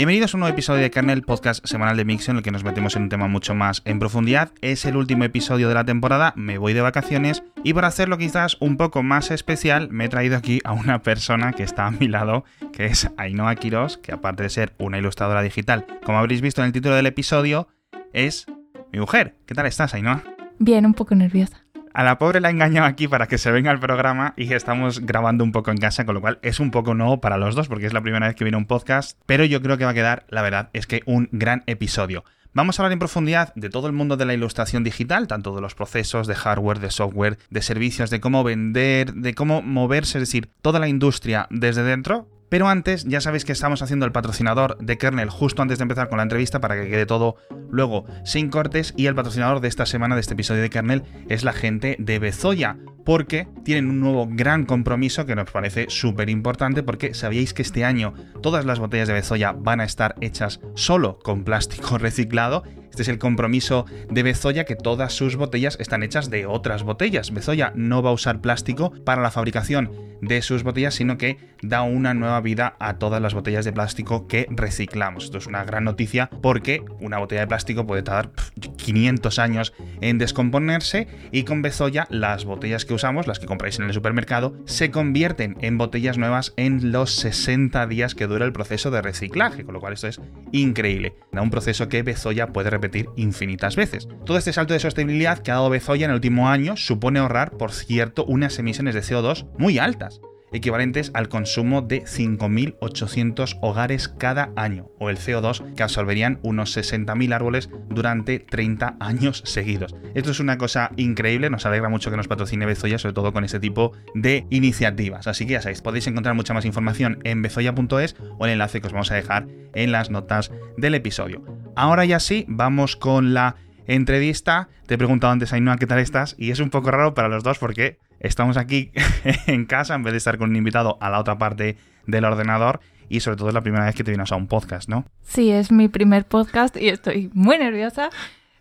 Bienvenidos a un nuevo episodio de Kernel, podcast semanal de Mix en el que nos metemos en un tema mucho más en profundidad. Es el último episodio de la temporada, me voy de vacaciones y por hacerlo quizás un poco más especial me he traído aquí a una persona que está a mi lado, que es Ainhoa Quiros, que aparte de ser una ilustradora digital, como habréis visto en el título del episodio, es mi mujer. ¿Qué tal estás, Ainhoa? Bien, un poco nerviosa. A la pobre la he engañado aquí para que se venga al programa y estamos grabando un poco en casa, con lo cual es un poco nuevo para los dos porque es la primera vez que viene un podcast, pero yo creo que va a quedar, la verdad, es que un gran episodio. Vamos a hablar en profundidad de todo el mundo de la ilustración digital, tanto de los procesos, de hardware, de software, de servicios, de cómo vender, de cómo moverse, es decir, toda la industria desde dentro, pero antes, ya sabéis que estamos haciendo el patrocinador de Kernel justo antes de empezar con la entrevista para que quede todo luego sin cortes. Y el patrocinador de esta semana, de este episodio de Kernel, es la gente de Bezoya, porque tienen un nuevo gran compromiso que nos parece súper importante, porque sabíais que este año todas las botellas de Bezoya van a estar hechas solo con plástico reciclado. Este es el compromiso de Bezoya, que todas sus botellas están hechas de otras botellas. Bezoya no va a usar plástico para la fabricación de sus botellas, sino que da una nueva vida a todas las botellas de plástico que reciclamos. Esto es una gran noticia porque una botella de plástico puede tardar 500 años en descomponerse y con Bezoya las botellas que usamos, las que compráis en el supermercado, se convierten en botellas nuevas en los 60 días que dura el proceso de reciclaje, con lo cual esto es increíble. Un proceso que Bezoya puede repetir infinitas veces. Todo este salto de sostenibilidad que ha dado Bezoya en el último año supone ahorrar, por cierto, unas emisiones de CO2 muy altas equivalentes al consumo de 5.800 hogares cada año, o el CO2 que absorberían unos 60.000 árboles durante 30 años seguidos. Esto es una cosa increíble, nos alegra mucho que nos patrocine Bezoya, sobre todo con este tipo de iniciativas. Así que ya sabéis, podéis encontrar mucha más información en bezoya.es o el enlace que os vamos a dejar en las notas del episodio. Ahora ya sí, vamos con la entrevista. Te he preguntado antes, Ainhoa, ¿qué tal estás? Y es un poco raro para los dos porque estamos aquí en casa en vez de estar con un invitado a la otra parte del ordenador y sobre todo es la primera vez que te vienes a un podcast, ¿no? Sí, es mi primer podcast y estoy muy nerviosa.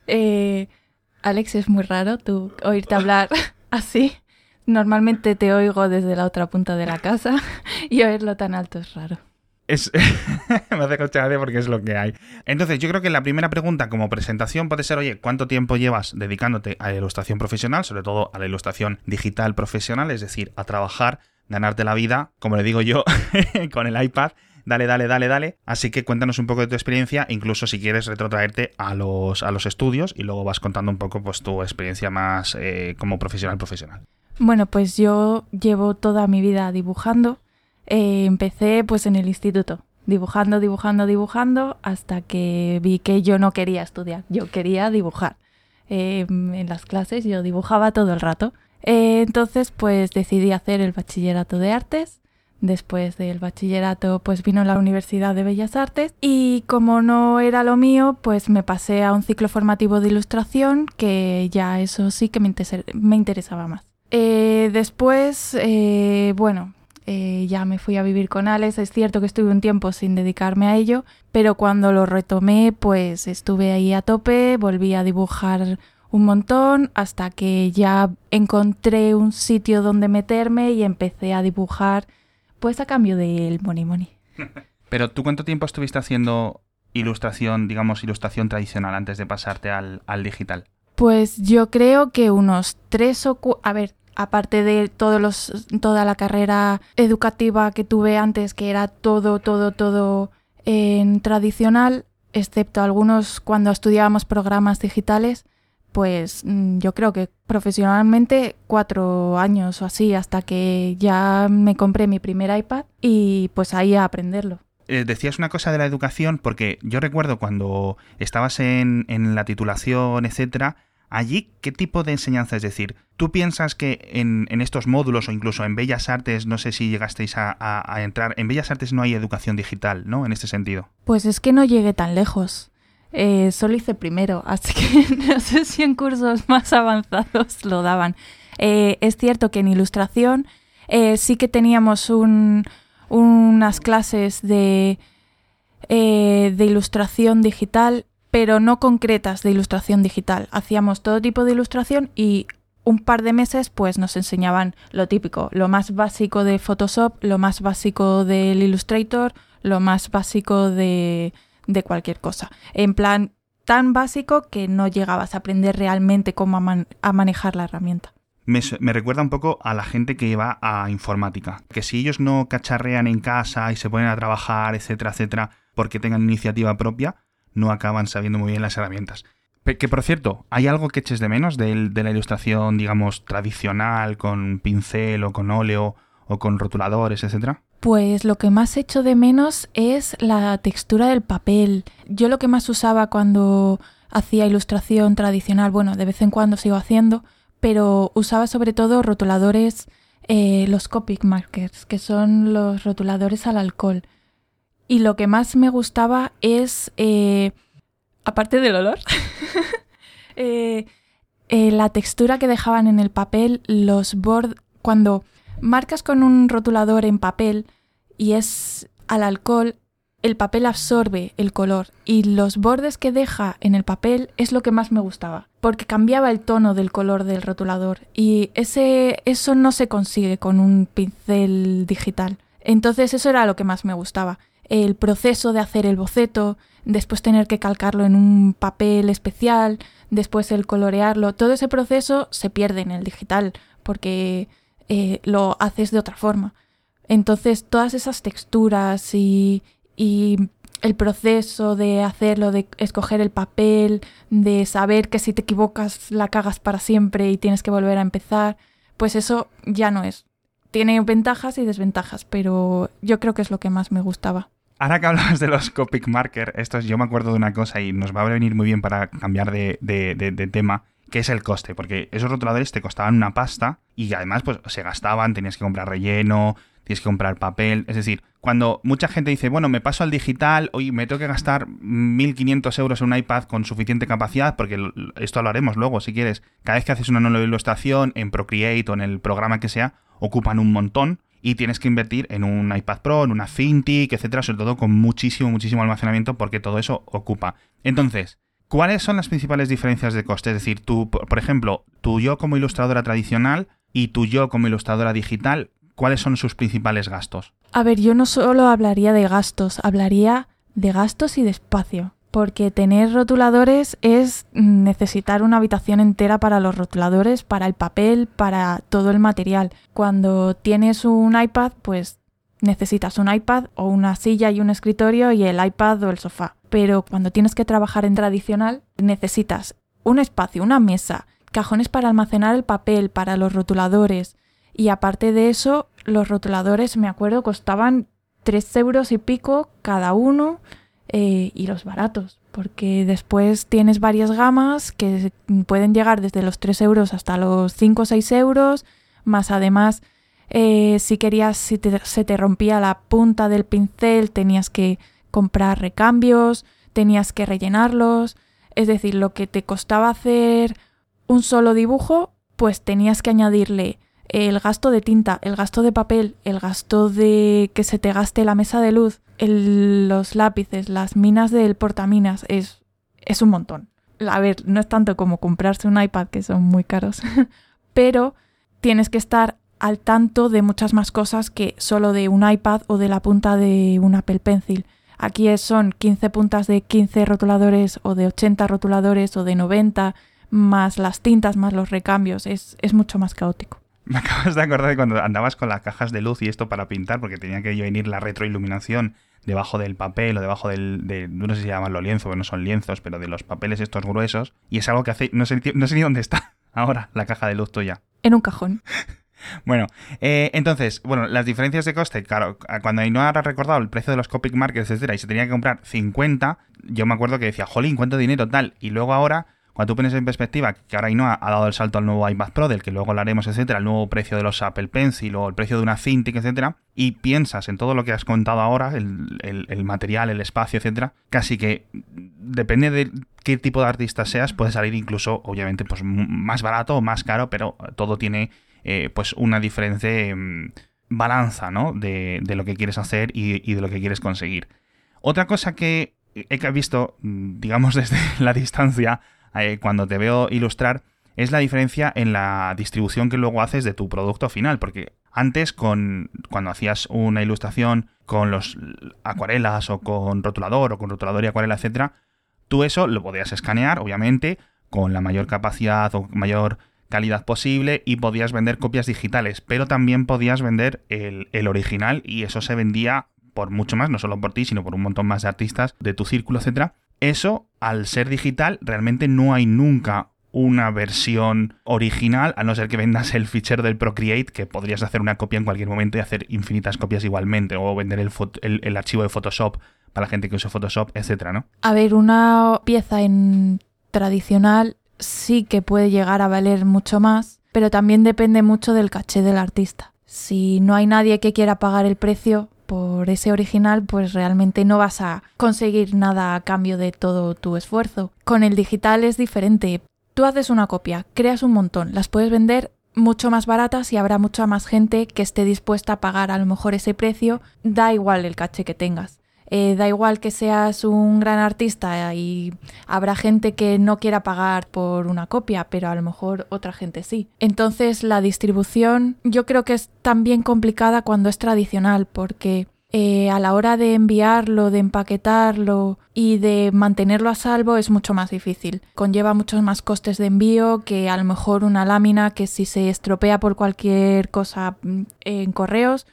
Eh, Alex, es muy raro tú oírte hablar así. Normalmente te oigo desde la otra punta de la casa y oírlo tan alto es raro. Es, me hace mucha porque es lo que hay. Entonces, yo creo que la primera pregunta como presentación puede ser, oye, ¿cuánto tiempo llevas dedicándote a la ilustración profesional, sobre todo a la ilustración digital profesional, es decir, a trabajar, ganarte la vida, como le digo yo, con el iPad? Dale, dale, dale, dale. Así que cuéntanos un poco de tu experiencia, incluso si quieres retrotraerte a los, a los estudios y luego vas contando un poco pues tu experiencia más eh, como profesional profesional. Bueno, pues yo llevo toda mi vida dibujando eh, empecé pues en el instituto, dibujando, dibujando, dibujando, hasta que vi que yo no quería estudiar, yo quería dibujar. Eh, en las clases yo dibujaba todo el rato. Eh, entonces pues decidí hacer el bachillerato de artes. Después del bachillerato pues vino la Universidad de Bellas Artes y como no era lo mío pues me pasé a un ciclo formativo de ilustración que ya eso sí que me, me interesaba más. después, bueno, eh, ya me fui a vivir con Alex. Es cierto que estuve un tiempo sin dedicarme a ello, pero cuando lo retomé, pues estuve ahí a tope, volví a dibujar un montón hasta que ya encontré un sitio donde meterme y empecé a dibujar, pues a cambio del money money. Pero tú cuánto tiempo estuviste haciendo ilustración, digamos, ilustración tradicional antes de pasarte al, al digital? Pues yo creo que unos tres o cuatro... A ver, aparte de todos los, toda la carrera educativa que tuve antes, que era todo, todo, todo en tradicional, excepto algunos cuando estudiábamos programas digitales, pues mm, yo creo que profesionalmente cuatro años o así, hasta que ya me compré mi primer iPad y pues ahí a aprenderlo. Eh, decías una cosa de la educación, porque yo recuerdo cuando estabas en, en la titulación, etcétera, Allí, ¿qué tipo de enseñanza? Es decir, ¿tú piensas que en, estos módulos o incluso en Bellas Artes, no sé si llegasteis a, entrar, en Bellas Artes no hay educación digital, ¿no? En este sentido. Pues es que no llegué tan lejos. Eh, solo hice primero, así que no sé si en cursos más avanzados lo daban. Eh, es cierto que en ilustración eh, sí que teníamos unas clases de, de ilustración digital pero no concretas de ilustración digital. Hacíamos todo tipo de ilustración y un par de meses pues nos enseñaban lo típico, lo más básico de Photoshop, lo más básico del Illustrator, lo más básico de, de cualquier cosa. En plan, tan básico que no llegabas a aprender realmente cómo a, manejar la herramienta. Me, me, recuerda un poco a la gente que va a informática. Que si ellos no cacharrean en casa y se ponen a trabajar, etcétera, etcétera, porque tengan iniciativa propia, no acaban sabiendo muy bien las herramientas. Que por cierto, ¿hay algo que eches de menos de, de la ilustración, digamos, tradicional, con pincel o con óleo o con rotuladores, etcétera? Pues lo que más echo de menos es la textura del papel. Yo lo que más usaba cuando hacía ilustración tradicional, bueno, de vez en cuando sigo haciendo, pero usaba sobre todo rotuladores, eh, los Copic Markers, que son los rotuladores al alcohol. Y lo que más me gustaba es, eh, aparte del olor, eh, la textura que dejaban en el papel, los bordes, cuando marcas con un rotulador en papel y es al alcohol, el papel absorbe el color y los bordes que deja en el papel es lo que más me gustaba, porque cambiaba el tono del color del rotulador y ese eso no se consigue con un pincel digital. Entonces eso era lo que más me gustaba, el proceso de hacer el boceto, después tener que calcarlo en un papel especial, después el colorearlo, todo ese proceso se pierde en el digital porque eh, lo haces de otra forma. Entonces, todas esas texturas y, el proceso de hacerlo, de escoger el papel, de saber que si te equivocas la cagas para siempre y tienes que volver a empezar, pues eso ya no es. Tiene ventajas y desventajas, pero yo creo que es lo que más me gustaba. Ahora que hablas de los Copic Marker, esto yo me acuerdo de una cosa y nos va a venir muy bien para cambiar de, de tema, que es el coste, porque esos rotuladores te costaban una pasta y además pues se gastaban, tenías que comprar relleno, tienes que comprar papel, es decir, cuando mucha gente dice, bueno, me paso al digital, hoy me tengo que gastar 1.500 euros en un iPad con suficiente capacidad, porque esto lo haremos luego, si quieres, cada vez que haces una nueva ilustración en Procreate o en el programa que sea, ocupan un montón y tienes que invertir en un iPad Pro, en una Cintiq, etcétera, sobre todo con muchísimo, muchísimo almacenamiento, porque todo eso ocupa. Entonces, ¿Cuáles son las principales diferencias de coste? Es decir, tú, por ejemplo, tú yo como ilustradora tradicional y tú yo como ilustradora digital, ¿cuáles son sus principales gastos? A ver, yo no solo hablaría de gastos, hablaría de gastos y de espacio. Porque tener rotuladores es necesitar una habitación entera para los rotuladores, para el papel, para todo el material. Cuando tienes un iPad, pues necesitas un iPad o una silla y un escritorio y el iPad o el sofá pero cuando tienes que trabajar en tradicional necesitas un espacio, una mesa, cajones para almacenar el papel, para los rotuladores. Y aparte de eso, los rotuladores, me acuerdo, costaban 3 euros y pico cada uno eh, y los baratos, porque después tienes varias gamas que pueden llegar desde los 3 euros hasta los 5 o 6 euros, más además, eh, si querías, si se te rompía la punta del pincel, tenías que comprar recambios, tenías que rellenarlos, es decir, lo que te costaba hacer un solo dibujo, pues tenías que añadirle el gasto de tinta, el gasto de papel, el gasto de que se te gaste la mesa de luz, los lápices, las minas del portaminas, es, es un montón. A ver, no es tanto como comprarse un iPad, que son muy caros, pero tienes que estar al tanto de muchas más cosas que solo de un iPad o de la punta de un Apple Pencil. Aquí son 15 puntas de 15 rotuladores o de 80 rotuladores o de 90, más las tintas, más los recambios. Es, mucho más caótico. Me acabas de acordar de cuando andabas con las cajas de luz y esto para pintar, porque tenía que venir la retroiluminación debajo del papel o debajo del, de, no sé si se llaman los lienzos, no son lienzos, pero de los papeles estos gruesos. Y es algo que hace, no sé, no sé ni dónde está ahora la caja de luz tuya. En un cajón. Bueno, eh, entonces, bueno, las diferencias de coste, claro, cuando Ainhoa ha recordado el precio de los Copic Markets, etcétera, y se tenía que comprar 50, yo me acuerdo que decía, jolín, ¿cuánto dinero tal? Y luego ahora, tú pones en perspectiva que ahora Ainhoa ha dado el salto al nuevo iPad Pro, del que luego hablaremos, etcétera, el nuevo precio de los Apple Pencil o el precio de una Cintiq, etcétera, y piensas en todo lo que has contado ahora, el, material, el espacio, etcétera, casi que depende de qué tipo de artista seas, puede salir incluso, obviamente, pues más barato o más caro, pero todo tiene eh, pues una diferente mm, balanza, ¿no? De, lo que quieres hacer y, de lo que quieres conseguir. Otra cosa que he visto, mm, digamos, desde la distancia, eh, cuando te veo ilustrar, es la diferencia en la distribución que luego haces de tu producto final, porque Antes, con, cuando hacías una ilustración con los acuarelas o con rotulador o con rotulador y acuarela, etcétera, tú eso lo podías escanear, obviamente, con la mayor capacidad o mayor calidad posible y podías vender copias digitales, pero también podías vender el, el, original y eso se vendía por mucho más, no solo por ti, sino por un montón más de artistas de tu círculo, etcétera. Eso, al ser digital, realmente no hay nunca una versión original, a no ser que vendas el fichero del Procreate, que podrías hacer una copia en cualquier momento y hacer infinitas copias igualmente, o vender el, archivo de Photoshop para la gente que use Photoshop, etcétera, ¿no? A ver, una pieza en tradicional sí que puede llegar a valer mucho más, pero también depende mucho del caché del artista. Si no hay nadie que quiera pagar el precio por ese original, pues realmente no vas a conseguir nada a cambio de todo tu esfuerzo. Con el digital es diferente. Tú haces una copia, creas un montón, las puedes vender mucho más baratas y habrá mucha más gente que esté dispuesta a pagar a lo mejor ese precio, da igual el caché que tengas. Eh, da igual que seas un gran artista y habrá gente que no quiera pagar por una copia, pero a lo mejor otra gente sí. Entonces la distribución yo creo que es también complicada cuando es tradicional porque eh, a la hora de enviarlo, de empaquetarlo y de mantenerlo a salvo es mucho más difícil. Conlleva muchos más costes de envío que a lo mejor una lámina que si se estropea por cualquier cosa mm, en correos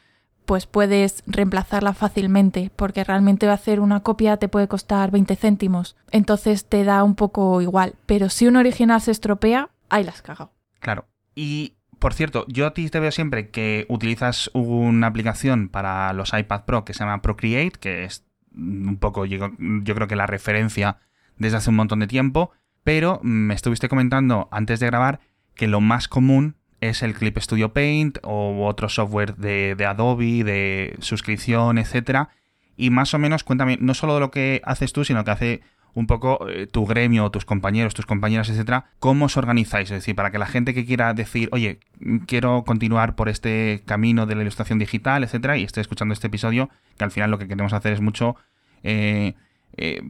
pues puedes reemplazarla fácilmente, porque realmente hacer una copia te puede costar 20 céntimos, entonces te da un poco igual, pero si un original se estropea, ahí las cagado. Claro. Y por cierto, yo a ti te veo siempre que utilizas una aplicación para los iPad Pro que se llama Procreate, que es un poco, yo, yo creo que la referencia desde hace un montón de tiempo, pero me estuviste comentando antes de grabar que lo más común es el Clip Studio Paint o otro software de, Adobe, de suscripción, etcétera. Y más o menos cuéntame, no solo de lo que haces tú, sino que hace un poco eh, tu gremio, tus compañeros, tus compañeras, etcétera, cómo os organizáis. Es decir, para que la gente que quiera decir, oye, quiero continuar por este camino de la ilustración digital, etcétera, y esté escuchando este episodio, que al final lo que queremos hacer es mucho eh, eh,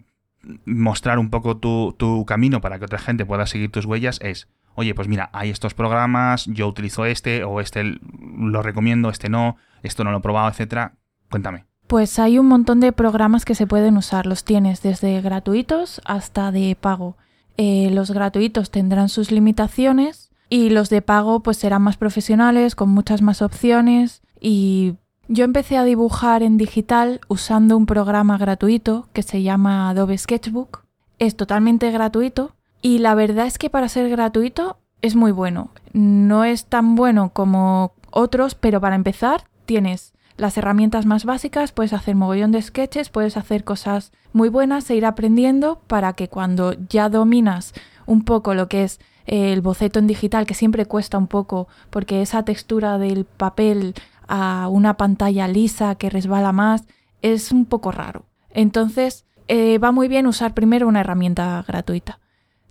mostrar un poco tu, tu camino para que otra gente pueda seguir tus huellas, es oye, pues mira, hay estos programas, yo utilizo este o este lo recomiendo, este no, esto no lo he probado, etcétera. Cuéntame. Pues hay un montón de programas que se pueden usar, los tienes desde gratuitos hasta de pago. Eh, los gratuitos tendrán sus limitaciones y los de pago pues serán más profesionales, con muchas más opciones y yo empecé a dibujar en digital usando un programa gratuito que se llama Adobe Sketchbook. Es totalmente gratuito y la verdad es que para ser gratuito es muy bueno. No es tan bueno como otros, pero para empezar tienes las herramientas más básicas, puedes hacer mogollón de sketches, puedes hacer cosas muy buenas e ir aprendiendo para que cuando ya dominas un poco lo que es el boceto en digital, que siempre cuesta un poco, porque esa textura del papel a una pantalla lisa que resbala más es un poco raro. Entonces, eh, va muy bien usar primero una herramienta gratuita.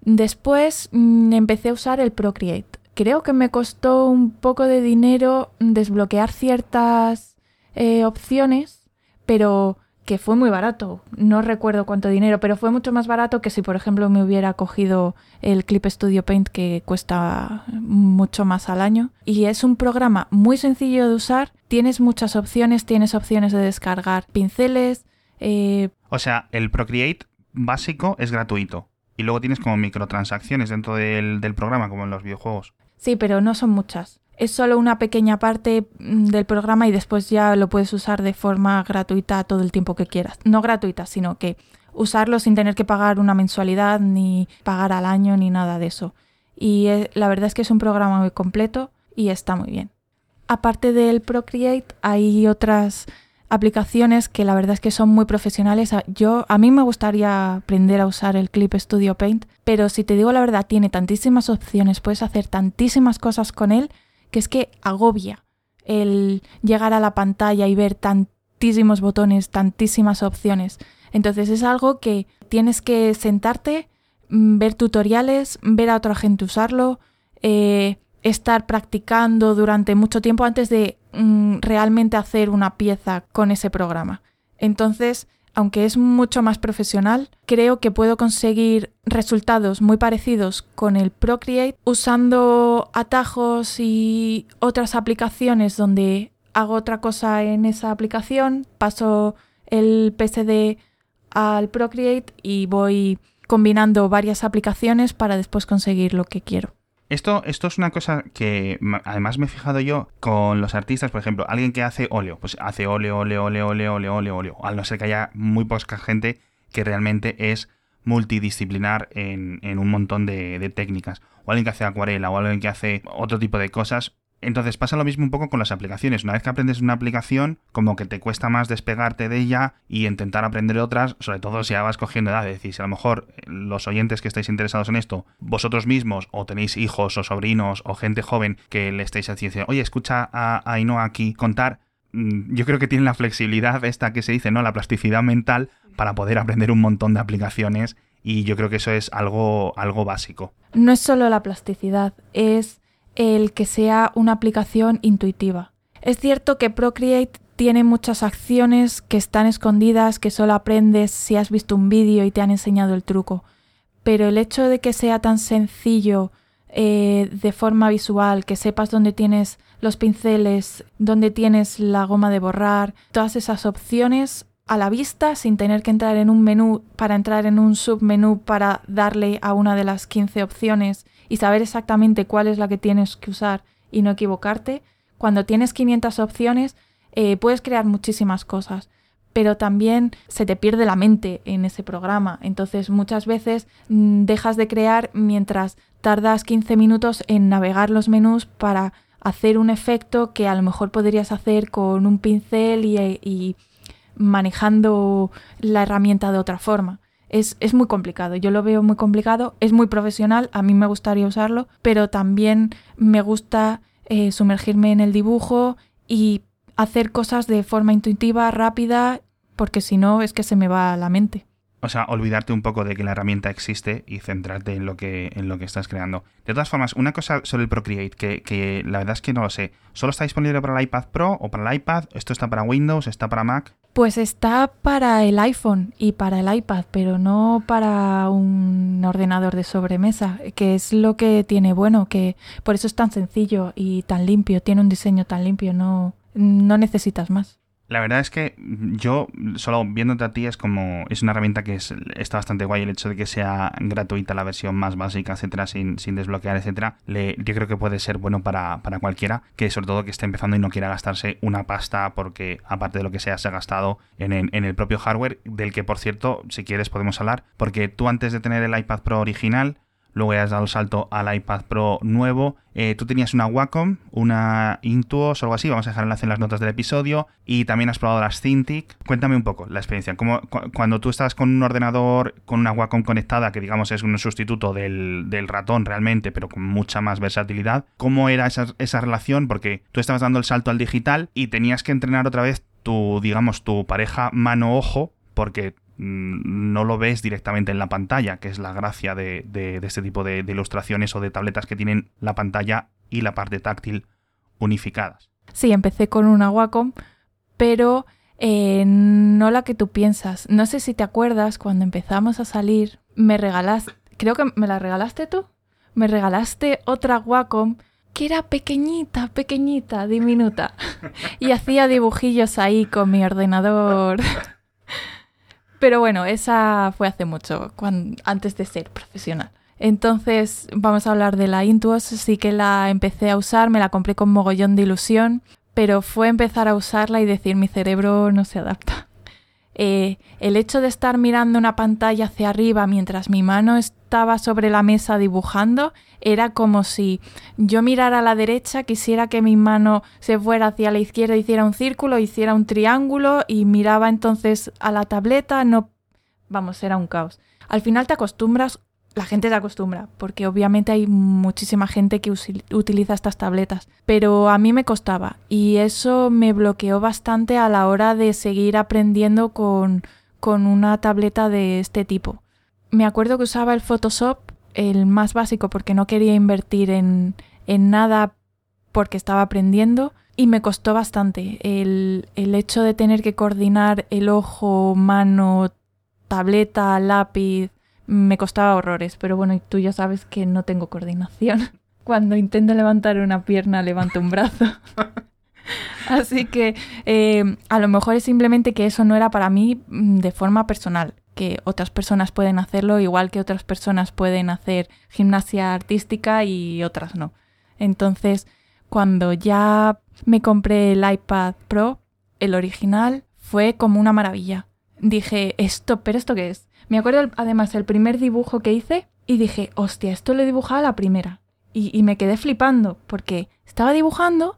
Después mm, empecé a usar el Procreate. Creo que me costó un poco de dinero desbloquear ciertas eh, opciones, pero que fue muy barato. No recuerdo cuánto dinero, pero fue mucho más barato que si, por ejemplo, me hubiera cogido el Clip Studio Paint que cuesta mucho más al año. Y es un programa muy sencillo de usar. Tienes muchas opciones, tienes opciones de descargar pinceles. Eh, o sea, el Procreate básico es gratuito. Y luego tienes como microtransacciones dentro del, programa, como en los videojuegos. Sí, pero no son muchas. Es solo una pequeña parte mm, del programa y después ya lo puedes usar de forma gratuita todo el tiempo que quieras. No gratuita, sino que usarlo sin tener que pagar una mensualidad, ni pagar al año, ni nada de eso. Y eh, la verdad es que es un programa muy completo y está muy bien. Aparte del Procreate, hay otras aplicaciones que la verdad es que son muy profesionales. Yo a mí me gustaría aprender a usar el Clip Studio Paint, pero si te digo la verdad, tiene tantísimas opciones, puedes hacer tantísimas cosas con él que es que agobia el llegar a la pantalla y ver tantísimos botones, tantísimas opciones. Entonces es algo que tienes que sentarte, mm, ver tutoriales, ver a otra gente usarlo, eh, estar practicando durante mucho tiempo antes de mm, realmente hacer una pieza con ese programa. Entonces, aunque es mucho más profesional, creo que puedo conseguir resultados muy parecidos con el Procreate usando atajos y otras aplicaciones donde hago otra cosa en esa aplicación, paso el PSD al Procreate y voy combinando varias aplicaciones para después conseguir lo que quiero. Esto, esto es una cosa que además me he fijado yo con los artistas, por ejemplo, alguien que hace óleo, pues hace óleo, óleo, óleo, óleo, óleo, óleo, óleo, al no ser que haya muy poca gente que realmente es multidisciplinar en, en un montón de, de, técnicas, o alguien que hace acuarela, o alguien que hace otro tipo de cosas, entonces pasa lo mismo un poco con las aplicaciones. Una vez que aprendes una aplicación, como que te cuesta más despegarte de ella y intentar aprender otras, sobre todo si ya vas cogiendo edad. Es decir, si a lo mejor eh, los oyentes que estáis interesados en esto, vosotros mismos o tenéis hijos o sobrinos o gente joven que le estáis diciendo, oye, escucha a Ainhoa aquí contar, mm, yo creo que tienen la flexibilidad esta que se dice, ¿no? La plasticidad mental para poder aprender un montón de aplicaciones y yo creo que eso es algo, algo básico. No es solo la plasticidad, es el que sea una aplicación intuitiva. Es cierto que Procreate tiene muchas acciones que están escondidas, que solo aprendes si has visto un vídeo y te han enseñado el truco, pero el hecho de que sea tan sencillo eh, de forma visual, que sepas dónde tienes los pinceles, dónde tienes la goma de borrar, todas esas opciones a la vista sin tener que entrar en un menú para entrar en un submenú para darle a una de las 15 opciones y saber exactamente cuál es la que tienes que usar y no equivocarte, cuando tienes 500 opciones eh, puedes crear muchísimas cosas, pero también se te pierde la mente en ese programa. Entonces muchas veces mm, dejas de crear mientras tardas 15 minutos en navegar los menús para hacer un efecto que a lo mejor podrías hacer con un pincel y manejando la herramienta de otra forma es, muy complicado. Yo lo veo muy complicado, es muy profesional, a mí me gustaría usarlo, pero también me gusta eh, sumergirme en el dibujo y hacer cosas de forma intuitiva, rápida, porque si no es que se me va la mente. O sea, olvidarte un poco de que la herramienta existe y centrarte en lo que, en lo que estás creando. De todas formas, una cosa sobre el Procreate, que, que la verdad es que no lo sé. ¿Solo está disponible para el iPad Pro o para el iPad? ¿Esto está para Windows? ¿Está para Mac? Pues está para el iPhone y para el iPad, pero no para un ordenador de sobremesa, que es lo que tiene bueno, que por eso es tan sencillo y tan limpio, tiene un diseño tan limpio, no, no necesitas más. La verdad es que yo, solo viéndote a ti, es como. Es una herramienta que es, está bastante guay. El hecho de que sea gratuita la versión más básica, etcétera, sin, sin desbloquear, etcétera, le, yo creo que puede ser bueno para, para, cualquiera, que sobre todo que esté empezando y no quiera gastarse una pasta, porque aparte de lo que sea, se ha gastado en, en el propio hardware, del que por cierto, si quieres, podemos hablar, porque tú antes de tener el iPad Pro original, luego has dado el salto al iPad Pro nuevo. Eh, tú tenías una Wacom, una Intuos o algo así, vamos a dejar el enlace en las notas del episodio, y también has probado las Cintiq. Cuéntame un poco la experiencia. Como, cuando tú estás con un ordenador, con una Wacom conectada, que digamos es un sustituto del, ratón realmente, pero con mucha más versatilidad, ¿cómo era esa, esa relación? Porque tú estabas dando el salto al digital y tenías que entrenar otra vez tu, digamos, tu pareja mano-ojo, porque no lo ves directamente en la pantalla, que es la gracia de, este tipo de, ilustraciones o de tabletas que tienen la pantalla y la parte táctil unificadas. Sí, empecé con una Wacom, pero eh, no la que tú piensas. No sé si te acuerdas cuando empezamos a salir, me regalaste, creo que me la regalaste tú, me regalaste otra Wacom que era pequeñita, pequeñita, diminuta, y hacía dibujillos ahí con mi ordenador. Pero bueno, esa fue hace mucho, antes de ser profesional. Entonces, vamos a hablar de la Intuos. Sí que la empecé a usar, me la compré con mogollón de ilusión, pero fue empezar a usarla y decir mi cerebro no se adapta. Eh, el hecho de estar mirando una pantalla hacia arriba mientras mi mano estaba sobre la mesa dibujando era como si yo mirara a la derecha, quisiera que mi mano se fuera hacia la izquierda, hiciera un círculo, hiciera un triángulo y miraba entonces a la tableta, no... Vamos, era un caos. Al final te acostumbras la gente se acostumbra, porque obviamente hay muchísima gente que utiliza estas tabletas, pero a mí me costaba y eso me bloqueó bastante a la hora de seguir aprendiendo con, con una tableta de este tipo. Me acuerdo que usaba el Photoshop, el más básico, porque no quería invertir en, en nada porque estaba aprendiendo. y me costó bastante el, el hecho de tener que coordinar el ojo, mano, tableta, lápiz, me costaba horrores, pero bueno, tú ya sabes que no tengo coordinación. Cuando intento levantar una pierna, levanto un brazo. Así que eh, a lo mejor es simplemente que eso no era para mí mm, de forma personal, que otras personas pueden hacerlo igual que otras personas pueden hacer gimnasia artística y otras no. Entonces, cuando ya me compré el iPad Pro, el original, fue como una maravilla. Dije, esto, pero ¿esto qué es? Me acuerdo además el primer dibujo que hice y dije, hostia, esto lo he dibujado a la primera. Y, y me quedé flipando porque estaba dibujando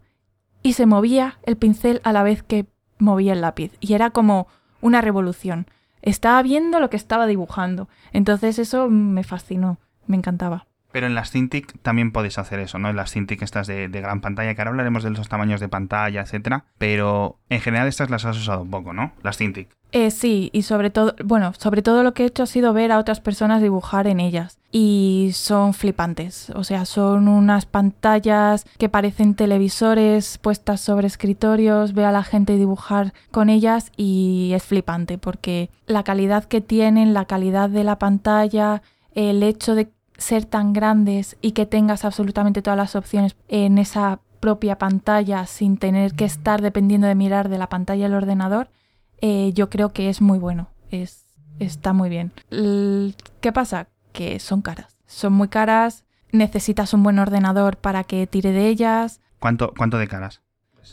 y se movía el pincel a la vez que movía el lápiz. Y era como una revolución. Estaba viendo lo que estaba dibujando. Entonces eso me fascinó, me encantaba. Pero en las Cintiq también podéis hacer eso, ¿no? En las Cintiq estas de, gran pantalla, que ahora hablaremos de los tamaños de pantalla, etcétera. Pero en general estas las has usado un poco, ¿no? Las Cintiq. Eh, sí, y sobre todo, bueno, sobre todo lo que he hecho ha sido ver a otras personas dibujar en ellas. Y son flipantes. O sea, son unas pantallas que parecen televisores puestas sobre escritorios. Ve a la gente dibujar con ellas y es flipante porque la calidad que tienen, la calidad de la pantalla, el hecho de ser tan grandes y que tengas absolutamente todas las opciones en esa propia pantalla sin tener que estar dependiendo de mirar de la pantalla del ordenador, eh, yo creo que es muy bueno. Es, está muy bien. ¿Qué pasa? Que son caras. Son muy caras. Necesitas un buen ordenador para que tire de ellas. ¿Cuánto, cuánto de caras?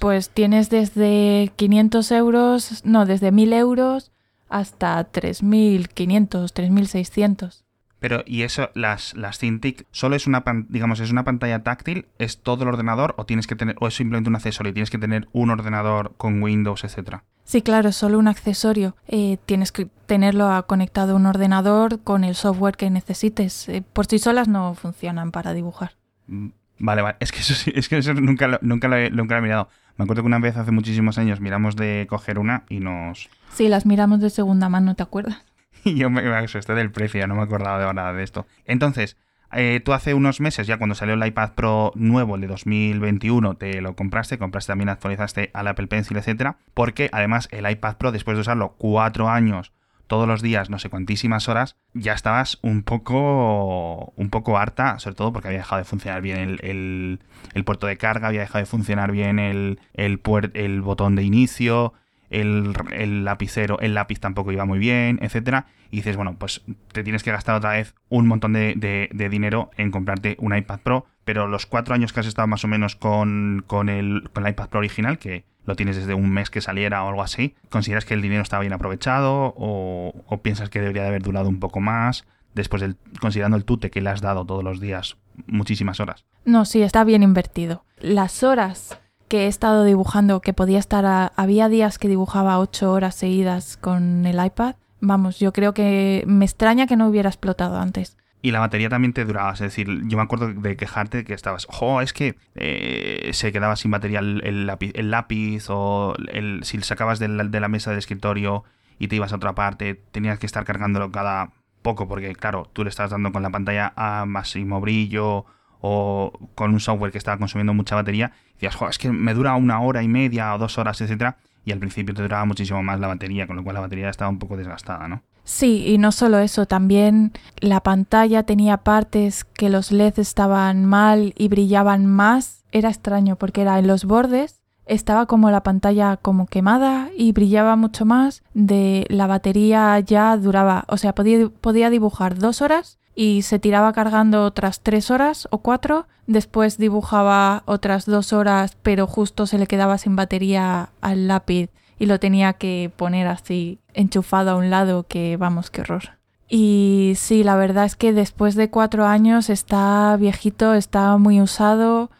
Pues tienes desde 500 euros, no, desde 1000 euros hasta 3500, 3600. Pero, ¿y eso, las, las Cintiq, solo es una, digamos, es una pantalla táctil? ¿Es todo el ordenador o tienes que tener, o es simplemente un accesorio? ¿Tienes que tener un ordenador con Windows, etcétera? Sí, claro, es solo un accesorio. Eh, tienes que tenerlo conectado a un ordenador con el software que necesites. Eh, por sí solas no funcionan para dibujar. Mm, vale, vale. Es que eso, es que eso nunca, lo, nunca, lo he, nunca lo he mirado. Me acuerdo que una vez hace muchísimos años miramos de coger una y nos... Sí, las miramos de segunda mano, ¿te acuerdas? yo me, asusté del precio, no me acordaba de nada de esto. Entonces, eh, tú hace unos meses, ya cuando salió el iPad Pro nuevo, el de 2021, te lo compraste, compraste también, actualizaste al Apple Pencil, etcétera, porque además el iPad Pro, después de usarlo cuatro años, todos los días, no sé cuantísimas horas, ya estabas un poco, un poco harta, sobre todo porque había dejado de funcionar bien el, el, el puerto de carga, había dejado de funcionar bien el, el, el botón de inicio, el, el, lapicero, el lápiz tampoco iba muy bien, etcétera. Y dices, bueno, pues te tienes que gastar otra vez un montón de, dinero en comprarte un iPad Pro. Pero los cuatro años que has estado más o menos con, con, el, con el iPad Pro original, que lo tienes desde un mes que saliera o algo así, ¿consideras que el dinero estaba bien aprovechado o, o piensas que debería de haber durado un poco más? Después del, considerando el tute que le has dado todos los días, muchísimas horas. No, sí, está bien invertido. Las horas que he estado dibujando, que podía estar a, había días que dibujaba ocho horas seguidas con el iPad. Vamos, yo creo que me extraña que no hubiera explotado antes. Y la batería también te duraba, es decir, yo me acuerdo de quejarte que estabas, jo, es que eh, se quedaba sin batería el, lápiz, el lápiz, o el, si sacabas de la, de la mesa del escritorio y te ibas a otra parte, tenías que estar cargándolo cada poco, porque claro, tú le estás dando con la pantalla a máximo brillo o con un software que estaba consumiendo mucha batería, decías, es que me dura una hora y media o dos horas, etcétera, y al principio te duraba muchísimo más la batería, con lo cual la batería estaba un poco desgastada, ¿no? Sí, y no solo eso, también la pantalla tenía partes que los LEDs estaban mal y brillaban más. Era extraño porque era en los bordes estaba como la pantalla como quemada y brillaba mucho más. De la batería ya duraba, o sea, podía, podía dibujar dos horas y se tiraba cargando otras tres horas o cuatro. Después dibujaba otras dos horas, pero justo se le quedaba sin batería al lápiz y lo tenía que poner así enchufado a un lado, que vamos, qué horror. Y sí, la verdad es que después de cuatro años está viejito, está muy usado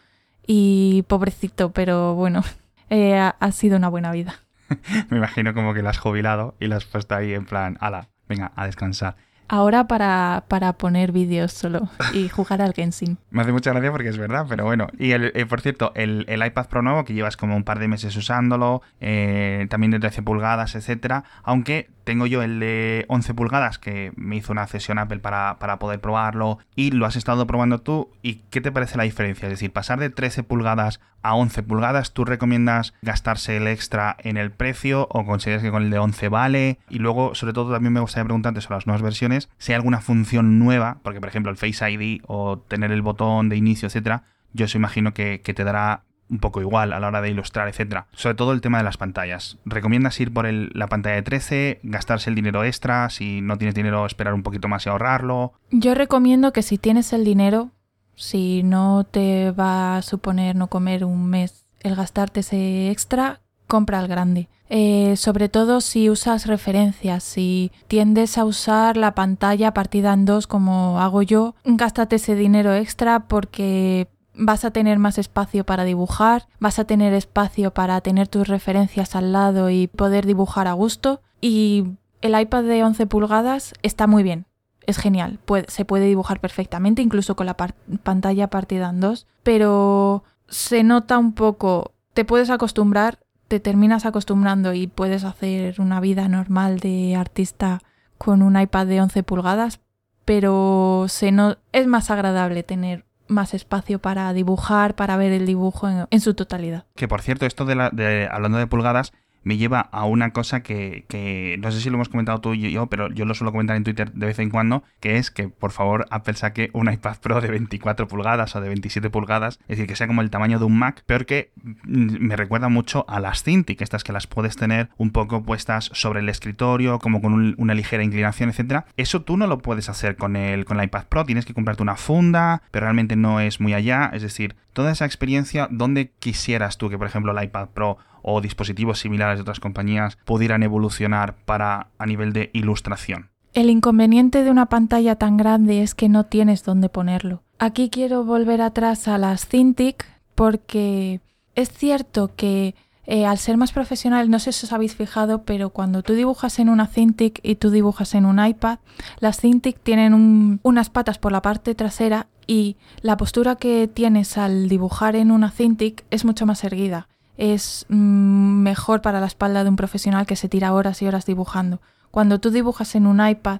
y pobrecito, pero bueno, eh, ha sido una buena vida. Me imagino como que la has jubilado y la has puesto ahí en plan, ala, venga, a descansar. Ahora para, para poner vídeos solo y jugar al Genshin. Me hace mucha gracia porque es verdad, pero bueno. Y el, eh, por cierto, el, el, iPad Pro nuevo, que llevas como un par de meses usándolo, eh, también de 13 pulgadas, etcétera, aunque tengo yo el de 11 pulgadas que me hizo una sesión Apple para, para, poder probarlo y lo has estado probando tú y ¿qué te parece la diferencia? Es decir, pasar de 13 pulgadas a 11 pulgadas, ¿tú recomiendas gastarse el extra en el precio o consideras que con el de 11 vale? Y luego, sobre todo, también me gustaría preguntarte sobre las nuevas versiones, si hay alguna función nueva, porque por ejemplo el Face ID o tener el botón de inicio, etcétera, yo se imagino que te dará un poco igual a la hora de ilustrar, etcétera. Sobre todo el tema de las pantallas. ¿Recomiendas ir por la pantalla de 13, gastarse el dinero extra, si no tienes dinero esperar un poquito más y ahorrarlo? Yo recomiendo que si tienes el dinero, si no te va a suponer no comer un mes el gastarte ese extra, compra el grande. Eh, sobre todo si usas referencias, si tiendes a usar la pantalla partida en dos como hago yo, gástate ese dinero extra porque vas a tener más espacio para dibujar, vas a tener espacio para tener tus referencias al lado y poder dibujar a gusto. Y el iPad de 11 pulgadas está muy bien, es genial, se puede dibujar perfectamente, incluso con la pantalla partida en dos, pero se nota un poco, te puedes acostumbrar, te terminas acostumbrando y puedes hacer una vida normal de artista con un iPad de 11 pulgadas, pero se no, es más agradable tener más espacio para dibujar, para ver el dibujo en, su totalidad. Que por cierto, esto de, la, de hablando de pulgadas, me lleva a una cosa que, que, no sé si lo hemos comentado tú y yo, pero yo lo suelo comentar en Twitter de vez en cuando, que es que por favor Apple saque un iPad Pro de 24 pulgadas o de 27 pulgadas, es decir, que sea como el tamaño de un Mac, peor que mm, me recuerda mucho a las Cintiq, estas que las puedes tener un poco puestas sobre el escritorio, como con una ligera inclinación, etcétera. Eso tú no lo puedes hacer con el, con el iPad Pro, tienes que comprarte una funda, pero realmente no es muy allá, es decir, toda esa experiencia, ¿dónde quisieras tú que, por ejemplo, el iPad Pro o dispositivos similares de otras compañías pudieran evolucionar para a nivel de ilustración? El inconveniente de una pantalla tan grande es que no tienes dónde ponerlo. Aquí quiero volver atrás a las Cintiq porque es cierto que eh, al ser más profesional, no sé si os habéis fijado, pero cuando tú dibujas en una Cintiq y tú dibujas en un iPad, las Cintiq tienen unas patas por la parte trasera y la postura que tienes al dibujar en una Cintiq es mucho más erguida. Es mm, mejor para la espalda de un profesional que se tira horas y horas dibujando. Cuando tú dibujas en un iPad,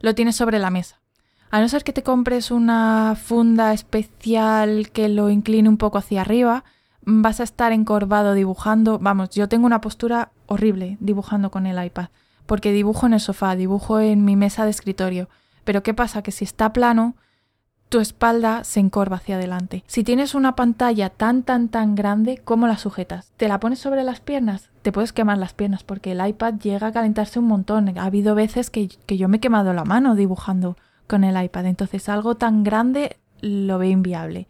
lo tienes sobre la mesa. A no ser que te compres una funda especial que lo incline un poco hacia arriba, vas a estar encorvado dibujando. Vamos, yo tengo una postura horrible dibujando con el iPad, porque dibujo en el sofá, dibujo en mi mesa de escritorio. Pero ¿qué pasa? Que si está plano, tu espalda se encorva hacia adelante. Si tienes una pantalla tan tan tan grande, ¿cómo la sujetas? ¿Te la pones sobre las piernas? Te puedes quemar las piernas porque el iPad llega a calentarse un montón. Ha habido veces que, que yo me he quemado la mano dibujando con el iPad. Entonces algo tan grande lo veo inviable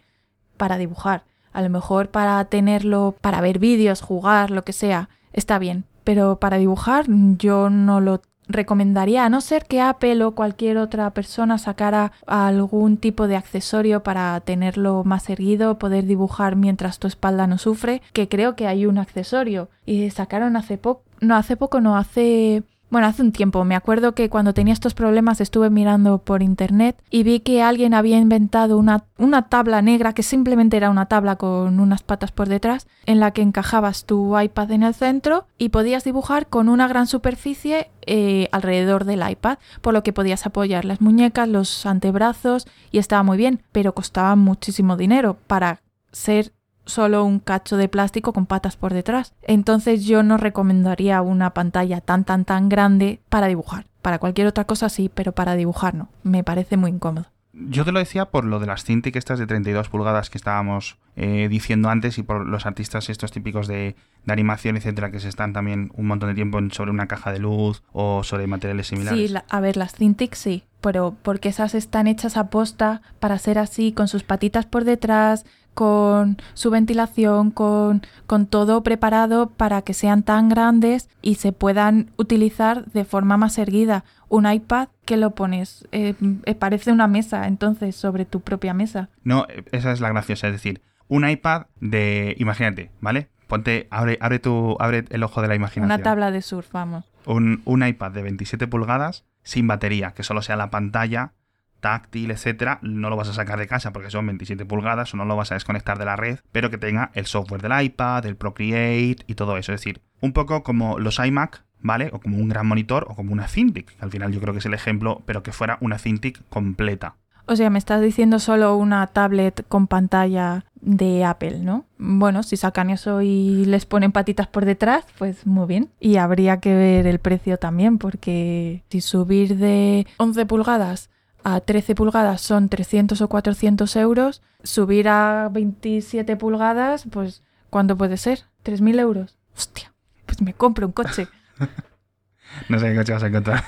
para dibujar. A lo mejor para tenerlo, para ver vídeos, jugar, lo que sea, está bien. Pero para dibujar yo no lo recomendaría, a no ser que Apple o cualquier otra persona sacara algún tipo de accesorio para tenerlo más erguido, poder dibujar mientras tu espalda no sufre, que creo que hay un accesorio. Y sacaron hace poco, no hace poco, no hace bueno, hace un tiempo, me acuerdo que cuando tenía estos problemas estuve mirando por internet y vi que alguien había inventado una, una, tabla negra que simplemente era una tabla con unas patas por detrás en la que encajabas tu iPad en el centro y podías dibujar con una gran superficie eh, alrededor del iPad, por lo que podías apoyar las muñecas, los antebrazos y estaba muy bien, pero costaba muchísimo dinero para ser solo un cacho de plástico con patas por detrás. Entonces yo no recomendaría una pantalla tan tan tan grande para dibujar. Para cualquier otra cosa sí, pero para dibujar no. Me parece muy incómodo. Yo te lo decía por lo de las Cintiq estas de 32 pulgadas que estábamos eh, diciendo antes y por los artistas estos típicos de, animación, etcétera, que se están también un montón de tiempo sobre una caja de luz o sobre materiales similares. Sí, a ver, las Cintiq sí, pero porque esas están hechas a posta para ser así, con sus patitas por detrás, con su ventilación, con, con, todo preparado para que sean tan grandes y se puedan utilizar de forma más erguida. Un iPad que lo pones, eh, eh, parece una mesa, entonces, sobre tu propia mesa. No, esa es la graciosa, es decir, un iPad de, imagínate, ¿vale? Ponte, abre, abre, tu, abre el ojo de la imaginación. Una tabla de surf, vamos. Un, un iPad de 27 pulgadas sin batería, que solo sea la pantalla táctil, etcétera, no lo vas a sacar de casa porque son 27 pulgadas o no lo vas a desconectar de la red, pero que tenga el software del iPad, el Procreate y todo eso. Es decir, un poco como los iMac ¿vale? O como un gran monitor o como una Cintiq, que al final yo creo que es el ejemplo, pero que fuera una Cintiq completa. O sea, me estás diciendo solo una tablet con pantalla de Apple, ¿no? Bueno, si sacan eso y les ponen patitas por detrás, pues muy bien. Y habría que ver el precio también, porque si subir de 11 pulgadas a 13 pulgadas son 300 o 400 euros, subir a 27 pulgadas, pues ¿cuánto puede ser? ¿3.000 euros? Hostia, pues me compro un coche. no sé qué coche vas a encontrar.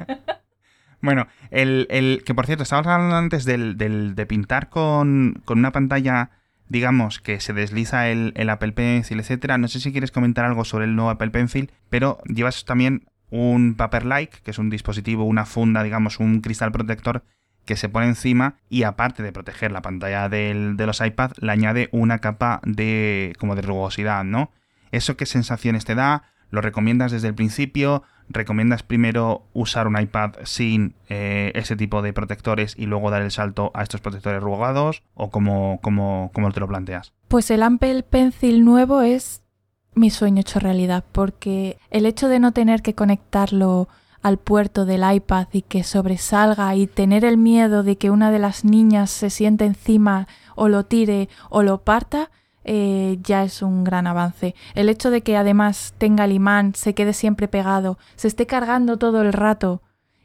bueno, el, que por cierto, estábamos hablando antes del, de pintar con, una pantalla, digamos, que se desliza el, el Apple Pencil, etcétera. No sé si quieres comentar algo sobre el nuevo Apple Pencil, pero llevas también un paper-like, que es un dispositivo, una funda, digamos, un cristal protector que se pone encima y aparte de proteger la pantalla del, de los iPad, le añade una capa de como de rugosidad, ¿no? ¿Eso qué sensaciones te da? ¿Lo recomiendas desde el principio? ¿Recomiendas primero usar un iPad sin eh, ese tipo de protectores y luego dar el salto a estos protectores rugados? ¿O cómo, cómo, cómo te lo planteas? Pues el Apple Pencil nuevo es mi sueño hecho realidad, porque el hecho de no tener que conectarlo al puerto del iPad y que sobresalga y tener el miedo de que una de las niñas se siente encima o lo tire o lo parta, eh, ya es un gran avance. El hecho de que además tenga el imán, se quede siempre pegado, se esté cargando todo el rato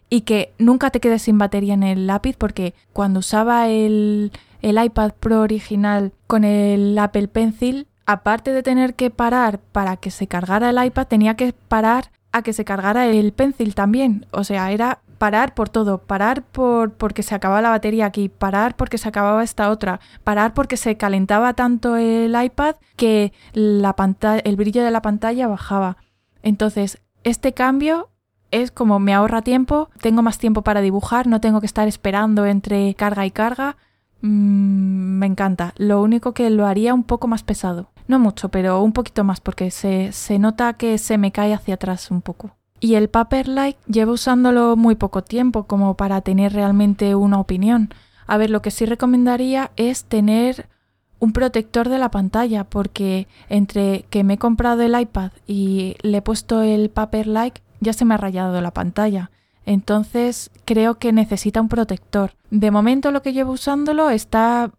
y que nunca te quedes sin batería en el lápiz, porque cuando usaba el, el iPad Pro original con el Apple Pencil, aparte de tener que parar para que se cargara el iPad, tenía que parar a que se cargara el pencil también. O sea, era parar por todo, parar por porque se acababa la batería aquí, parar porque se acababa esta otra, parar porque se calentaba tanto el iPad que la el brillo de la pantalla bajaba. Entonces, este cambio es como me ahorra tiempo, tengo más tiempo para dibujar, no tengo que estar esperando entre carga y carga. Mm, me encanta. Lo único que lo haría un poco más pesado. No mucho, pero un poquito más porque se, se nota que se me cae hacia atrás un poco. Y el Paperlike llevo usándolo muy poco tiempo como para tener realmente una opinión. A ver, lo que sí recomendaría es tener un protector de la pantalla porque entre que me he comprado el iPad y le he puesto el Paperlike ya se me ha rayado la pantalla. Entonces creo que necesita un protector. De momento lo que llevo usándolo está,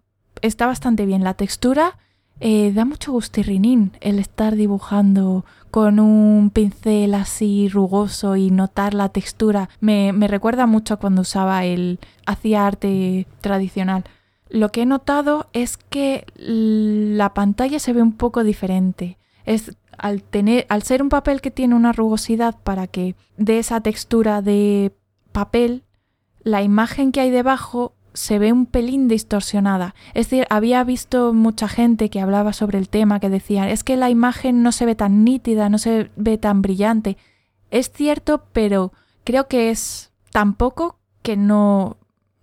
está bastante bien. La textura eh, da mucho gustirrinín el estar dibujando con un pincel así rugoso y notar la textura. Me, me recuerda mucho cuando usaba el. hacía arte tradicional. Lo que he notado es que la pantalla se ve un poco diferente. Es al tener, al ser un papel que tiene una rugosidad para que dé esa textura de papel, la imagen que hay debajo se ve un pelín distorsionada. Es decir, había visto mucha gente que hablaba sobre el tema que decían, es que la imagen no se ve tan nítida, no se ve tan brillante. Es cierto, pero creo que es tan poco que no,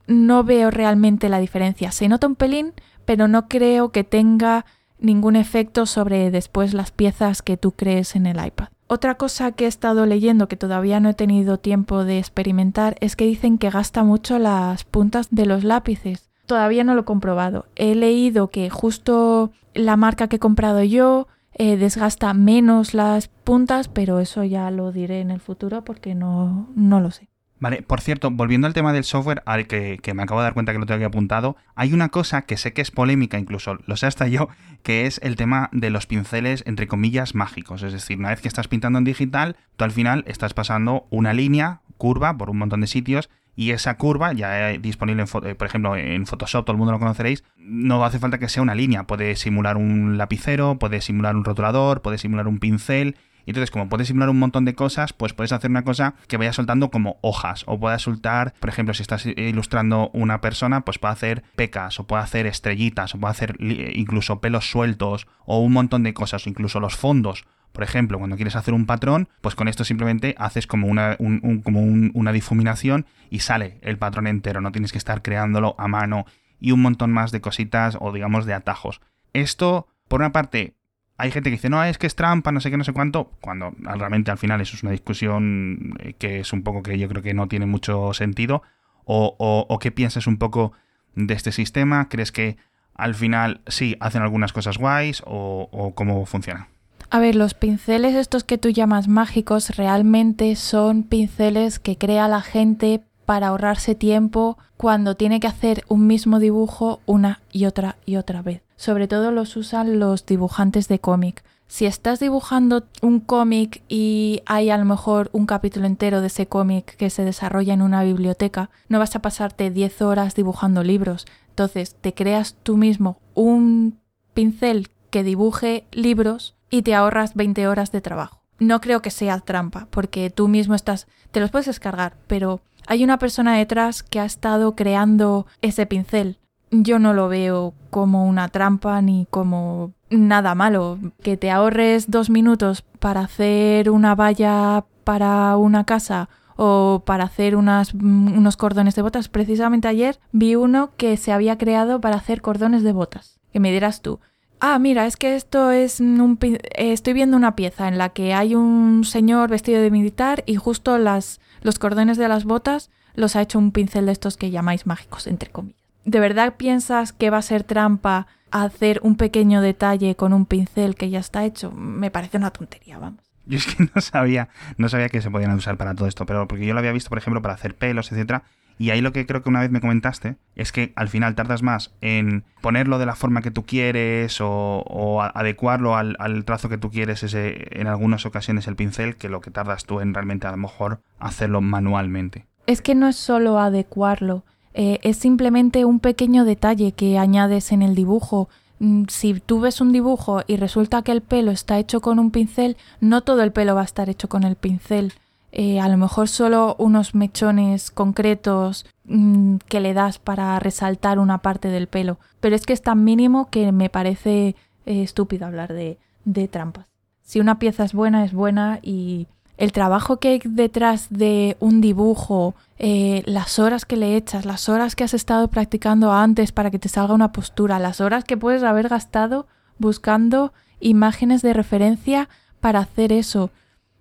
no veo realmente la diferencia. Se nota un pelín, pero no creo que tenga ningún efecto sobre después las piezas que tú crees en el iPad. Otra cosa que he estado leyendo que todavía no he tenido tiempo de experimentar es que dicen que gasta mucho las puntas de los lápices. Todavía no lo he comprobado. He leído que justo la marca que he comprado yo eh, desgasta menos las puntas, pero eso ya lo diré en el futuro porque no, no lo sé. Vale, por cierto, volviendo al tema del software, al que, me acabo de dar cuenta que lo tengo aquí apuntado, hay una cosa que sé que es polémica, incluso lo sé hasta yo, que es el tema de los pinceles, entre comillas, mágicos. Es decir, una vez que estás pintando en digital, tú al final estás pasando una línea, curva, por un montón de sitios, y esa curva, ya disponible, en, eh, por ejemplo, en Photoshop, todo el mundo lo conoceréis, no hace falta que sea una línea. Puede simular un lapicero, puede simular un rotulador, puede simular un pincel, y entonces, como puedes simular un montón de cosas, pues puedes hacer una cosa que vaya soltando como hojas. O puedas soltar, por ejemplo, si estás ilustrando una persona, pues puede hacer pecas, o puede hacer estrellitas, o puede hacer incluso pelos sueltos, o un montón de cosas, o incluso los fondos. Por ejemplo, cuando quieres hacer un patrón, pues con esto simplemente haces como una, como una difuminación y sale el patrón entero. No tienes que estar creándolo a mano y un montón más de cositas o digamos de atajos. Esto, por una parte, hay gente que dice, no, es que es trampa, no sé qué, no sé cuánto, cuando realmente al final eso es una discusión eh, que es un poco que yo creo que no tiene mucho sentido. O, o, qué piensas un poco de este sistema? ¿Crees que al final sí hacen algunas cosas guays o, o cómo funciona? A ver, los pinceles estos que tú llamas mágicos realmente son pinceles que crea la gente para ahorrarse tiempo cuando tiene que hacer un mismo dibujo una y otra y otra vez. Sobre todo los usan los dibujantes de cómic. Si estás dibujando un cómic y hay a lo mejor un capítulo entero de ese cómic que se desarrolla en una biblioteca, no vas a pasarte 10 horas dibujando libros. Entonces te creas tú mismo un pincel que dibuje libros y te ahorras 20 horas de trabajo. No creo que sea trampa, porque tú mismo estás, te los puedes descargar, pero hay una persona detrás que ha estado creando ese pincel. Yo no lo veo como una trampa ni como nada malo. Que te ahorres dos minutos para hacer una valla para una casa o para hacer unos cordones de botas. Precisamente ayer vi uno que se había creado para hacer cordones de botas. Que me dirás tú, ah, mira, es que esto es un... Estoy viendo una pieza en la que hay un señor vestido de militar y justo las, los cordones de las botas los ha hecho un pincel de estos que llamáis mágicos, entre comillas. ¿De verdad piensas que va a ser trampa hacer un pequeño detalle con un pincel que ya está hecho? Me parece una tontería, vamos. Yo es que no sabía, no sabía que se podían usar para todo esto, pero porque yo lo había visto, por ejemplo, para hacer pelos, etcétera, y ahí lo que creo que una vez me comentaste es que al final tardas más en ponerlo de la forma que tú quieres o, adecuarlo al, trazo que tú quieres en algunas ocasiones el pincel que lo que tardas tú en realmente a lo mejor hacerlo manualmente. Es que no es solo adecuarlo, eh, es simplemente un pequeño detalle que añades en el dibujo. Mm, si tú ves un dibujo y resulta que el pelo está hecho con un pincel, no todo el pelo va a estar hecho con el pincel. Eh, a lo mejor solo unos mechones concretos mm, que le das para resaltar una parte del pelo, pero es que es tan mínimo que me parece eh, estúpido hablar de, de trampas. Si una pieza es buena, es buena y el trabajo que hay detrás de un dibujo, eh, las horas que le echas, las horas que has estado practicando antes para que te salga una postura, las horas que puedes haber gastado buscando imágenes de referencia para hacer eso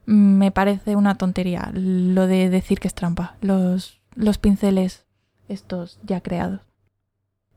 me parece una tontería lo de decir que es trampa, los, los pinceles estos ya creados.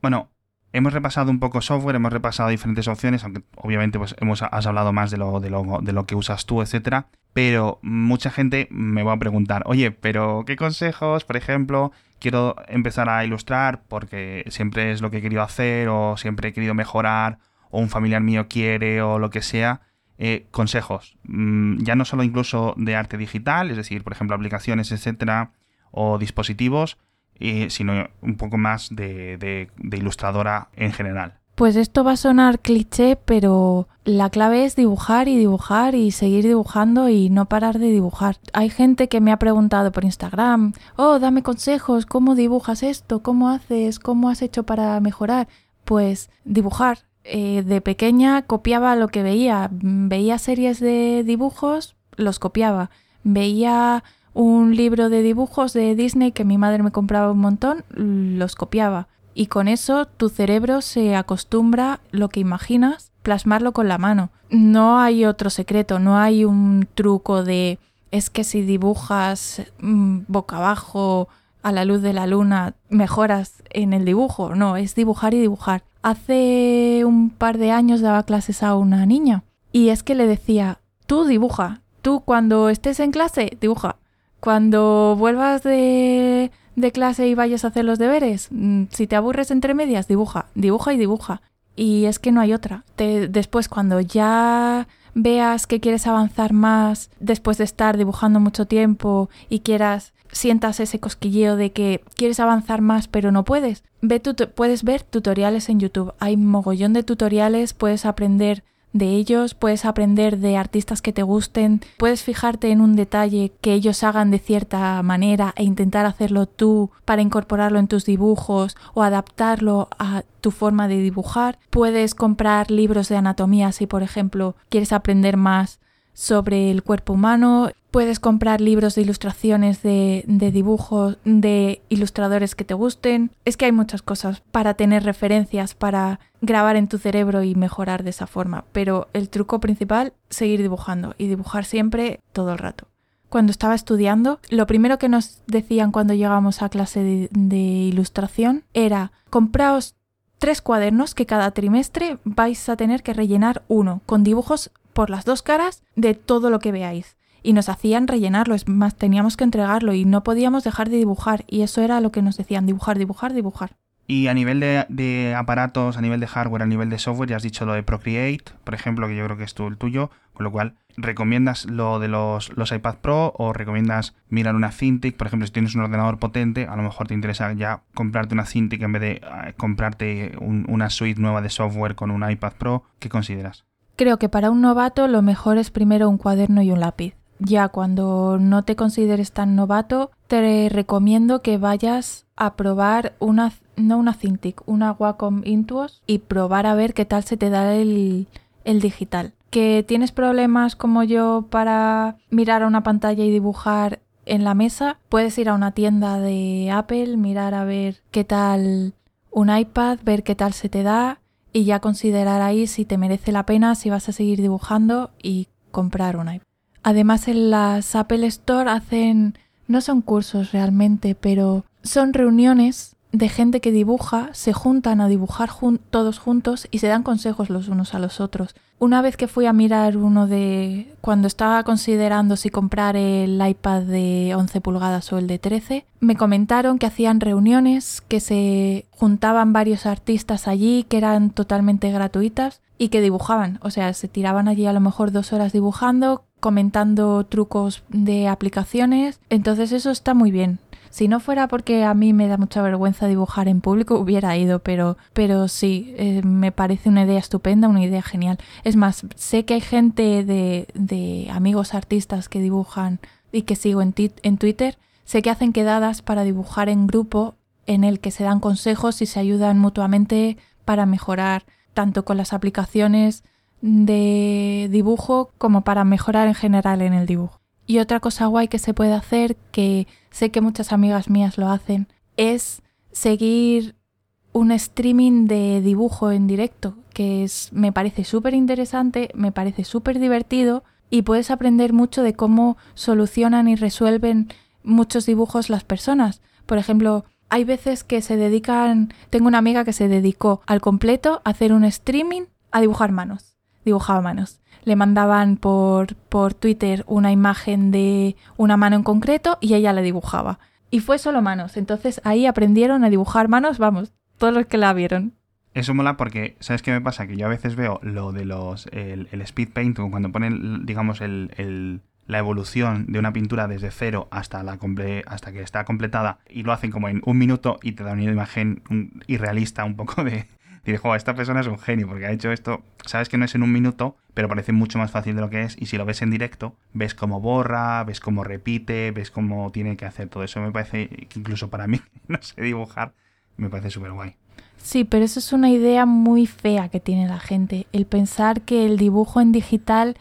Bueno, hemos repasado un poco software, hemos repasado diferentes opciones, aunque obviamente pues hemos has hablado más de lo, de lo, de lo que usas tú, etcétera. Pero mucha gente me va a preguntar, oye, pero ¿qué consejos? Por ejemplo, quiero empezar a ilustrar porque siempre es lo que he querido hacer, o siempre he querido mejorar, o un familiar mío quiere, o lo que sea. Eh, consejos, mm, ya no solo incluso de arte digital, es decir, por ejemplo, aplicaciones, etcétera, o dispositivos, eh, sino un poco más de, ilustradora en general. Pues esto va a sonar cliché, pero la clave es dibujar y dibujar y seguir dibujando y no parar de dibujar. Hay gente que me ha preguntado por Instagram, oh, dame consejos, ¿cómo dibujas esto? ¿Cómo haces? ¿Cómo has hecho para mejorar? Pues dibujar, eh, de pequeña copiaba lo que veía. Veía series de dibujos, los copiaba. Veía un libro de dibujos de Disney que mi madre me compraba un montón, los copiaba. Y con eso tu cerebro se acostumbra lo que imaginas, plasmarlo con la mano. No hay otro secreto, no hay un truco de es que si dibujas mm, boca abajo a la luz de la luna mejoras en el dibujo. No, es dibujar y dibujar. Hace un par de años daba clases a una niña y es que le decía, tú dibuja, tú cuando estés en clase, dibuja. Cuando vuelvas de, de clase y vayas a hacer los deberes, mm, si te aburres entre medias, dibuja, dibuja y dibuja. Y es que no hay otra. después, cuando ya veas que quieres avanzar más después de estar dibujando mucho tiempo y quieras sientas ese cosquilleo de que quieres avanzar más pero no puedes, ve puedes ver tutoriales en YouTube. Hay mogollón de tutoriales, puedes aprender de ellos, puedes aprender de artistas que te gusten, puedes fijarte en un detalle que ellos hagan de cierta manera e intentar hacerlo tú para incorporarlo en tus dibujos o adaptarlo a tu forma de dibujar. Puedes comprar libros de anatomía si por ejemplo quieres aprender más sobre el cuerpo humano. Puedes comprar libros de ilustraciones de, dibujos de ilustradores que te gusten. Es que hay muchas cosas para tener referencias, para grabar en tu cerebro y mejorar de esa forma. Pero el truco principal, seguir dibujando y dibujar siempre todo el rato. Cuando estaba estudiando, lo primero que nos decían cuando llegamos a clase de, de ilustración era compraos tres cuadernos que cada trimestre vais a tener que rellenar uno con dibujos por las dos caras de todo lo que veáis. Y nos hacían rellenarlo, es más, teníamos que entregarlo y no podíamos dejar de dibujar. Y eso era lo que nos decían, dibujar, dibujar, dibujar. Y a nivel de, aparatos, a nivel de hardware, a nivel de software, ya has dicho lo de Procreate, por ejemplo, que yo creo que es tú el tuyo, con lo cual, ¿recomiendas lo de los, los iPad Pro o recomiendas mirar una Cintiq? Por ejemplo, si tienes un ordenador potente, a lo mejor te interesa ya comprarte una Cintiq en vez de eh, comprarte una suite nueva de software con un iPad Pro. ¿Qué consideras? Creo que para un novato lo mejor es primero un cuaderno y un lápiz. Ya cuando no te consideres tan novato, te recomiendo que vayas a probar una no una Cintiq, una Wacom Intuos y probar a ver qué tal se te da el, el digital. Que tienes problemas como yo para mirar a una pantalla y dibujar en la mesa, puedes ir a una tienda de Apple, mirar a ver qué tal un iPad, ver qué tal se te da y ya considerar ahí si te merece la pena, si vas a seguir dibujando y comprar un iPad. Además en las Apple Store hacen, no son cursos realmente, pero son reuniones de gente que dibuja se juntan a dibujar todos juntos y se dan consejos los unos a los otros. Una vez que fui a mirar uno de cuando estaba considerando si comprar el iPad de 11 pulgadas o el de 13, me comentaron que hacían reuniones, que se juntaban varios artistas allí, que eran totalmente gratuitas y que dibujaban, o sea, se tiraban allí a lo mejor dos horas dibujando, comentando trucos de aplicaciones, entonces eso está muy bien. Si no fuera porque a mí me da mucha vergüenza dibujar en público, hubiera ido, pero, pero sí, eh, me parece una idea estupenda, una idea genial. Es más, sé que hay gente de, amigos artistas que dibujan y que sigo en, en Twitter, sé que hacen quedadas para dibujar en grupo en el que se dan consejos y se ayudan mutuamente para mejorar tanto con las aplicaciones de dibujo como para mejorar en general en el dibujo. Y otra cosa guay que se puede hacer, que sé que muchas amigas mías lo hacen, es seguir un streaming de dibujo en directo, que es, me parece súper interesante, me parece súper divertido y puedes aprender mucho de cómo solucionan y resuelven muchos dibujos las personas. Por ejemplo, hay veces que se dedican, tengo una amiga que se dedicó al completo a hacer un streaming a dibujar manos, dibujaba manos le mandaban por, por Twitter una imagen de una mano en concreto y ella la dibujaba. Y fue solo manos. Entonces ahí aprendieron a dibujar manos, vamos, todos los que la vieron. Eso mola porque, ¿sabes qué me pasa? Que yo a veces veo lo de los. el, speed paint, cuando ponen, digamos, el, la evolución de una pintura desde cero hasta, la hasta que está completada y lo hacen como en un minuto y te da una imagen irrealista un poco de, y dijo, esta persona es un genio porque ha hecho esto. Sabes que no es en un minuto, pero parece mucho más fácil de lo que es. Y si lo ves en directo, ves cómo borra, ves cómo repite, ves cómo tiene que hacer todo eso. Me parece que incluso para mí, no sé dibujar, me parece súper guay. Sí, pero eso es una idea muy fea que tiene la gente. El pensar que el dibujo en digital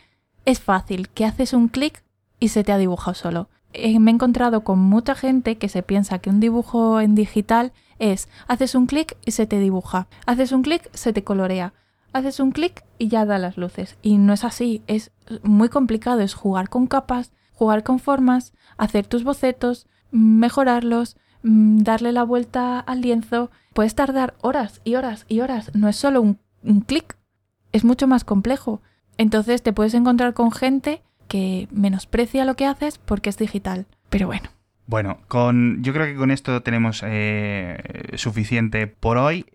es fácil, que haces un clic y se te ha dibujado solo. Eh, me he encontrado con mucha gente que se piensa que un dibujo en digital es haces un clic y se te dibuja, haces un clic, se te colorea, haces un clic y ya da las luces. Y no es así, es muy complicado, es jugar con capas, jugar con formas, hacer tus bocetos, mejorarlos, mm, darle la vuelta al lienzo. Puedes tardar horas y horas y horas, no es solo un, un clic, es mucho más complejo. Entonces te puedes encontrar con gente que menosprecia lo que haces porque es digital. Pero bueno. Bueno, con, yo creo que con esto tenemos eh, suficiente por hoy.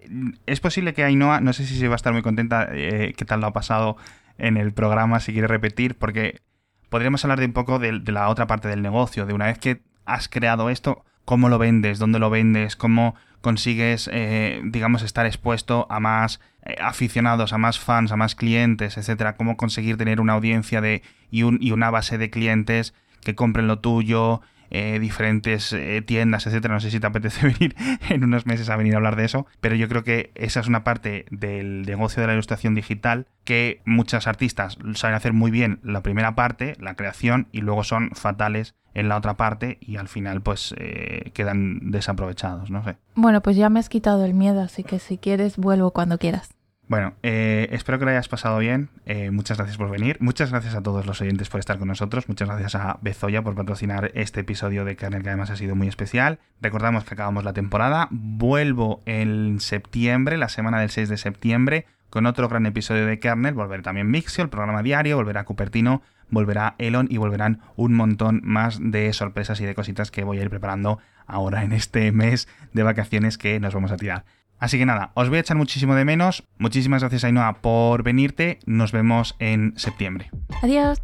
Es posible que Ainhoa, no sé si se va a estar muy contenta, eh, qué tal lo ha pasado en el programa, si quiere repetir, porque podríamos hablar de un poco de, la otra parte del negocio, de una vez que has creado esto, cómo lo vendes, dónde lo vendes, cómo consigues, eh, digamos, estar expuesto a más aficionados, a más fans, a más clientes, etcétera, cómo conseguir tener una audiencia de y, un, y una base de clientes que compren lo tuyo, eh, diferentes eh, tiendas, etcétera. No sé si te apetece venir en unos meses a venir a hablar de eso, pero yo creo que esa es una parte del negocio de la ilustración digital que muchos artistas saben hacer muy bien la primera parte, la creación, y luego son fatales en la otra parte y al final pues eh, quedan desaprovechados, no sé. Bueno, pues ya me has quitado el miedo, así que si quieres vuelvo cuando quieras. Bueno, eh, espero que lo hayas pasado bien. Eh, muchas gracias por venir. Muchas gracias a todos los oyentes por estar con nosotros. Muchas gracias a Bezoya por patrocinar este episodio de Kernel, que además ha sido muy especial. Recordamos que acabamos la temporada. Vuelvo en septiembre, la semana del 6 de septiembre, con otro gran episodio de Kernel. Volverá también Mixio, el programa diario, volverá Cupertino, volverá Elon y volverán un montón más de sorpresas y de cositas que voy a ir preparando ahora en este mes de vacaciones que nos vamos a tirar. Así que nada, os voy a echar muchísimo de menos. Muchísimas gracias Ainhoa por venirte. Nos vemos en septiembre. Adiós.